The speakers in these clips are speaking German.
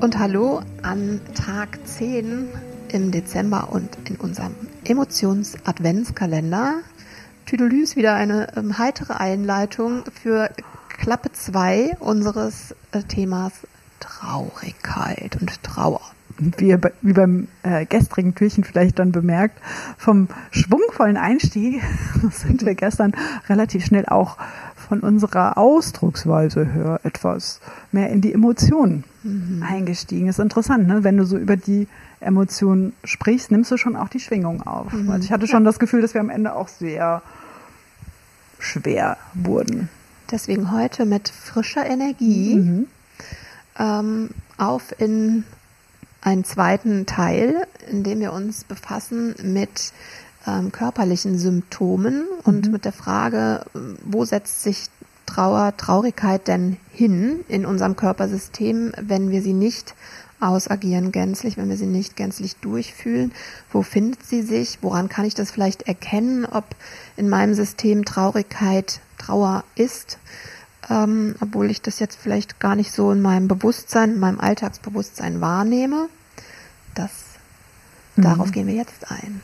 Und hallo an Tag 10 im Dezember und in unserem Emotions-Adventskalender. Tüdelü ist wieder eine ähm, heitere Einleitung für Klappe 2 unseres äh, Themas Traurigkeit und Trauer. Wie, wie beim äh, gestrigen Türchen vielleicht dann bemerkt, vom schwungvollen Einstieg sind wir gestern relativ schnell auch von unserer Ausdrucksweise her etwas mehr in die Emotionen mhm. eingestiegen. Ist interessant, ne? wenn du so über die Emotionen sprichst, nimmst du schon auch die Schwingung auf. Mhm. Also ich hatte schon das Gefühl, dass wir am Ende auch sehr schwer wurden. Deswegen heute mit frischer Energie mhm. ähm, auf in einen zweiten Teil, in dem wir uns befassen mit ähm, körperlichen Symptomen und mhm. mit der Frage, wo setzt sich Trauer, Traurigkeit denn hin in unserem Körpersystem, wenn wir sie nicht ausagieren gänzlich, wenn wir sie nicht gänzlich durchfühlen? Wo findet sie sich? Woran kann ich das vielleicht erkennen, ob in meinem System Traurigkeit Trauer ist? Ähm, obwohl ich das jetzt vielleicht gar nicht so in meinem Bewusstsein, in meinem Alltagsbewusstsein wahrnehme. Das, mhm. Darauf gehen wir jetzt ein.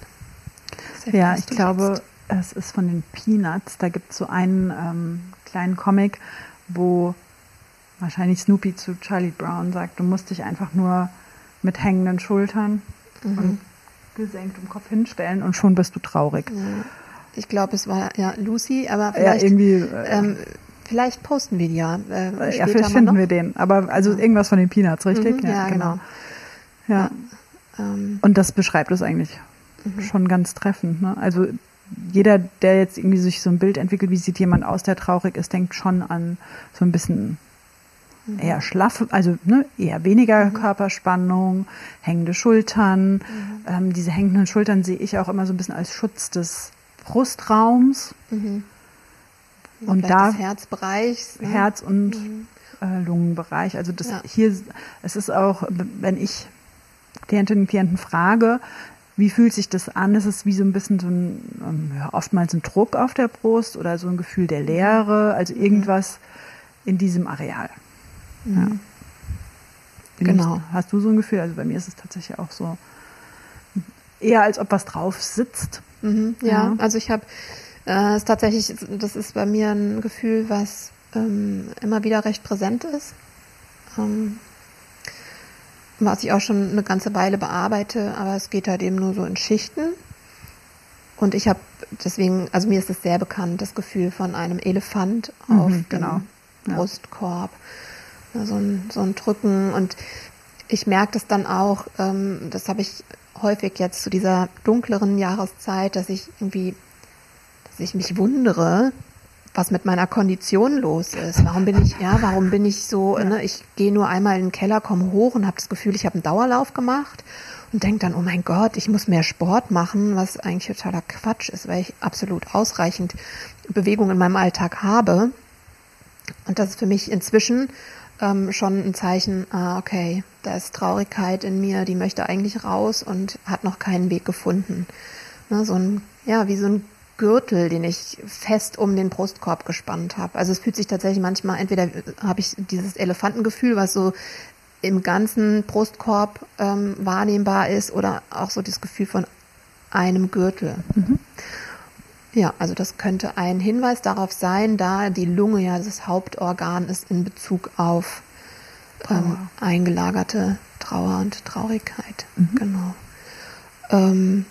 Ja, ich glaube, es ist von den Peanuts. Da gibt es so einen ähm, kleinen Comic, wo wahrscheinlich Snoopy zu Charlie Brown sagt, du musst dich einfach nur mit hängenden Schultern mhm. und gesenktem Kopf hinstellen und schon bist du traurig. Ja. Ich glaube, es war ja Lucy, aber vielleicht, ja, irgendwie, äh, ähm, vielleicht posten wir die ja. Äh, ja, vielleicht finden wir den. Aber also ja. irgendwas von den Peanuts, richtig? Mhm, ja, genau. genau. Ja. Ähm. Und das beschreibt es eigentlich mhm. schon ganz treffend. Ne? Also jeder, der jetzt irgendwie sich so ein Bild entwickelt, wie sieht jemand aus, der traurig ist, denkt schon an so ein bisschen mhm. eher schlaff, also ne, eher weniger mhm. Körperspannung, hängende Schultern. Mhm. Ähm, diese hängenden Schultern sehe ich auch immer so ein bisschen als Schutz des Brustraums. Mhm. Und da des Herzbereichs. Ne? Herz- und mhm. äh, Lungenbereich. Also das ja. hier, es ist auch, wenn ich Klientinnen und Klienten frage, wie fühlt sich das an? Ist es wie so ein bisschen so ein, ähm, ja, oftmals ein Druck auf der Brust oder so ein Gefühl der Leere, also mhm. irgendwas in diesem Areal. Mhm. Ja. Genau. Hast du so ein Gefühl? Also bei mir ist es tatsächlich auch so eher als ob was drauf sitzt. Mhm, ja. ja. also ich habe äh, ist tatsächlich, das ist bei mir ein Gefühl, was ähm, immer wieder recht präsent ist. Ähm, was ich auch schon eine ganze Weile bearbeite, aber es geht halt eben nur so in Schichten. Und ich habe deswegen, also mir ist es sehr bekannt, das Gefühl von einem Elefant mhm, auf genau. dem Brustkorb. Ja. So, ein, so ein Drücken. Und ich merke das dann auch, ähm, das habe ich häufig jetzt zu dieser dunkleren Jahreszeit, dass ich irgendwie, dass ich mich wundere, was mit meiner Kondition los ist. Warum bin ich, ja, warum bin ich so, ne, ich gehe nur einmal in den Keller, komme hoch und habe das Gefühl, ich habe einen Dauerlauf gemacht und denke dann, oh mein Gott, ich muss mehr Sport machen, was eigentlich totaler Quatsch ist, weil ich absolut ausreichend Bewegung in meinem Alltag habe. Und das ist für mich inzwischen ähm, schon ein Zeichen, ah, okay, da ist Traurigkeit in mir, die möchte eigentlich raus und hat noch keinen Weg gefunden. Ne, so ein, ja, wie so ein Gürtel, den ich fest um den Brustkorb gespannt habe. Also es fühlt sich tatsächlich manchmal, entweder habe ich dieses Elefantengefühl, was so im ganzen Brustkorb ähm, wahrnehmbar ist, oder auch so das Gefühl von einem Gürtel. Mhm. Ja, also das könnte ein Hinweis darauf sein, da die Lunge ja das Hauptorgan ist in Bezug auf ähm, eingelagerte Trauer und Traurigkeit. Mhm. Genau. Ähm,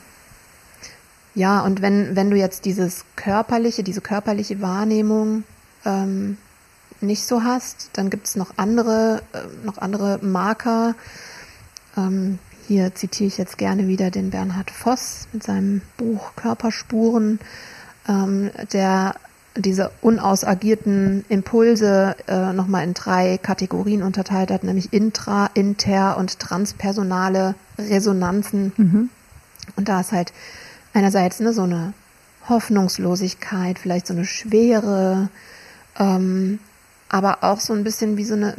ja, und wenn, wenn du jetzt dieses körperliche, diese körperliche Wahrnehmung ähm, nicht so hast, dann gibt es noch andere, äh, noch andere Marker. Ähm, hier zitiere ich jetzt gerne wieder den Bernhard Voss mit seinem Buch Körperspuren, ähm, der diese unausagierten Impulse äh, nochmal in drei Kategorien unterteilt hat, nämlich intra, inter und transpersonale Resonanzen. Mhm. Und da ist halt einerseits ne, so eine Hoffnungslosigkeit, vielleicht so eine Schwere, ähm, aber auch so ein bisschen wie so eine,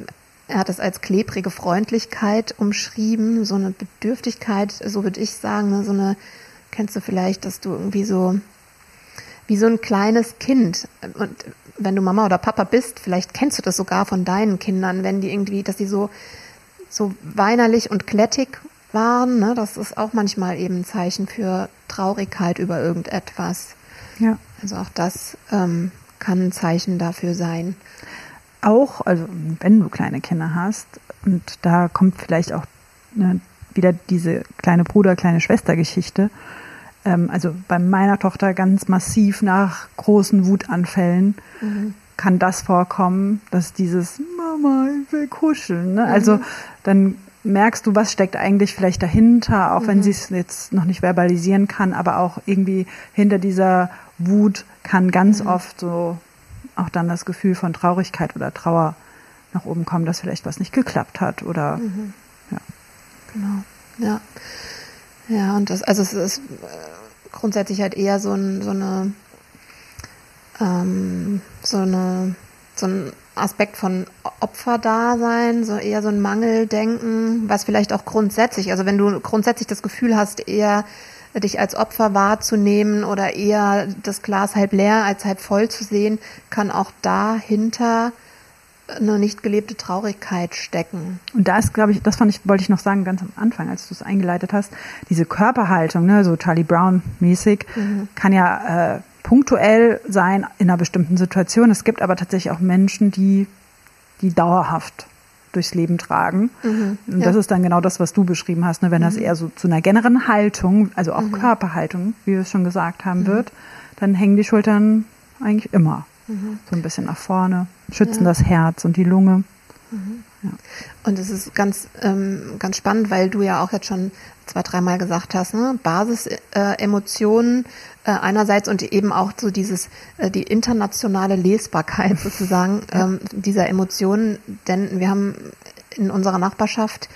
er hat es als klebrige Freundlichkeit umschrieben, so eine Bedürftigkeit, so würde ich sagen, ne, so eine, kennst du vielleicht, dass du irgendwie so wie so ein kleines Kind. Und wenn du Mama oder Papa bist, vielleicht kennst du das sogar von deinen Kindern, wenn die irgendwie, dass die so, so weinerlich und klettig waren. Ne? Das ist auch manchmal eben ein Zeichen für Traurigkeit über irgendetwas. Ja. Also auch das ähm, kann ein Zeichen dafür sein. Auch, also wenn du kleine Kinder hast, und da kommt vielleicht auch ne, wieder diese kleine Bruder, kleine Schwester-Geschichte, ähm, also bei meiner Tochter ganz massiv nach großen Wutanfällen mhm. kann das vorkommen, dass dieses Mama, ich will kuscheln. Ne? Also mhm. Also dann merkst du, was steckt eigentlich vielleicht dahinter, auch mhm. wenn sie es jetzt noch nicht verbalisieren kann, aber auch irgendwie hinter dieser Wut kann ganz mhm. oft so auch dann das Gefühl von Traurigkeit oder Trauer nach oben kommen, dass vielleicht was nicht geklappt hat oder mhm. ja. Genau. Ja. Ja, und das, also es ist grundsätzlich halt eher so, ein, so eine ähm, so eine so ein Aspekt von Opferdasein, so eher so ein Mangeldenken, was vielleicht auch grundsätzlich, also wenn du grundsätzlich das Gefühl hast, eher dich als Opfer wahrzunehmen oder eher das Glas halb leer als halb voll zu sehen, kann auch dahinter eine nicht gelebte Traurigkeit stecken. Und da ist, glaube ich, das fand ich, wollte ich noch sagen, ganz am Anfang, als du es eingeleitet hast, diese Körperhaltung, ne, so Charlie Brown mäßig, mhm. kann ja äh, punktuell sein in einer bestimmten Situation. Es gibt aber tatsächlich auch Menschen, die, die dauerhaft durchs Leben tragen. Mhm, und das ist dann genau das, was du beschrieben hast, ne? wenn mhm. das eher so zu einer generellen Haltung, also auch mhm. Körperhaltung, wie wir es schon gesagt haben, mhm. wird, dann hängen die Schultern eigentlich immer Mhm. So ein bisschen nach vorne, schützen ja. das Herz und die Lunge. Ja. Und es ist ganz, ähm, ganz spannend, weil du ja auch jetzt schon zwei, dreimal gesagt hast, ne? Basis-Emotionen äh, äh, einerseits und eben auch so dieses, äh, die internationale Lesbarkeit sozusagen ähm, dieser Emotionen. Denn wir haben in unserer Nachbarschaft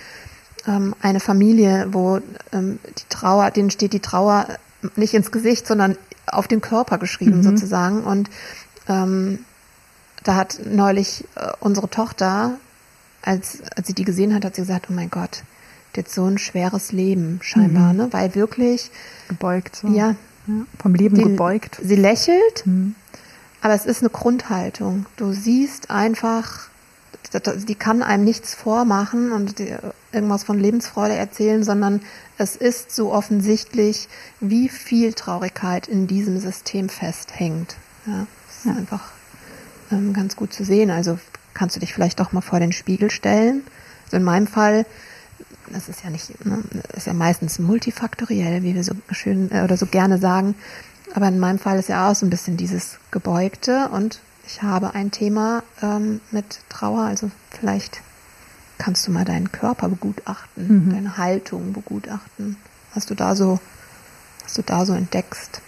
ähm, eine Familie, wo ähm, die Trauer, denen steht die Trauer nicht ins Gesicht, sondern auf den Körper geschrieben mhm. sozusagen. Und ähm, da hat neulich äh, unsere Tochter, als, als sie die gesehen hat, hat sie gesagt, oh mein Gott, hat so ein schweres Leben scheinbar, mhm. ne? Weil wirklich gebeugt so. Ja. ja vom Leben die, gebeugt. Sie lächelt, mhm. aber es ist eine Grundhaltung. Du siehst einfach, die kann einem nichts vormachen und irgendwas von Lebensfreude erzählen, sondern es ist so offensichtlich, wie viel Traurigkeit in diesem System festhängt. Ja ist ja. einfach ähm, ganz gut zu sehen. Also kannst du dich vielleicht doch mal vor den Spiegel stellen. Also in meinem Fall, das ist ja nicht, ne, ist ja meistens multifaktoriell, wie wir so schön äh, oder so gerne sagen. Aber in meinem Fall ist ja auch so ein bisschen dieses Gebeugte und ich habe ein Thema ähm, mit Trauer, also vielleicht kannst du mal deinen Körper begutachten, mhm. deine Haltung begutachten, was du da so, was du da so entdeckst,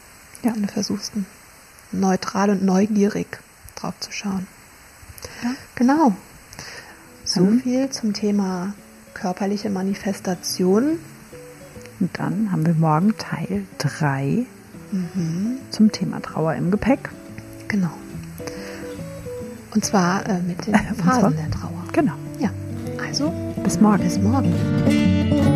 ja. wenn du versuchst, neutral und neugierig drauf zu schauen. Ja. Genau. So mhm. viel zum Thema körperliche Manifestation. Und dann haben wir morgen Teil 3 mhm. zum Thema Trauer im Gepäck. Genau. Und zwar äh, mit den Phasen der Trauer. Genau. Ja. Also, bis morgen. Bis morgen.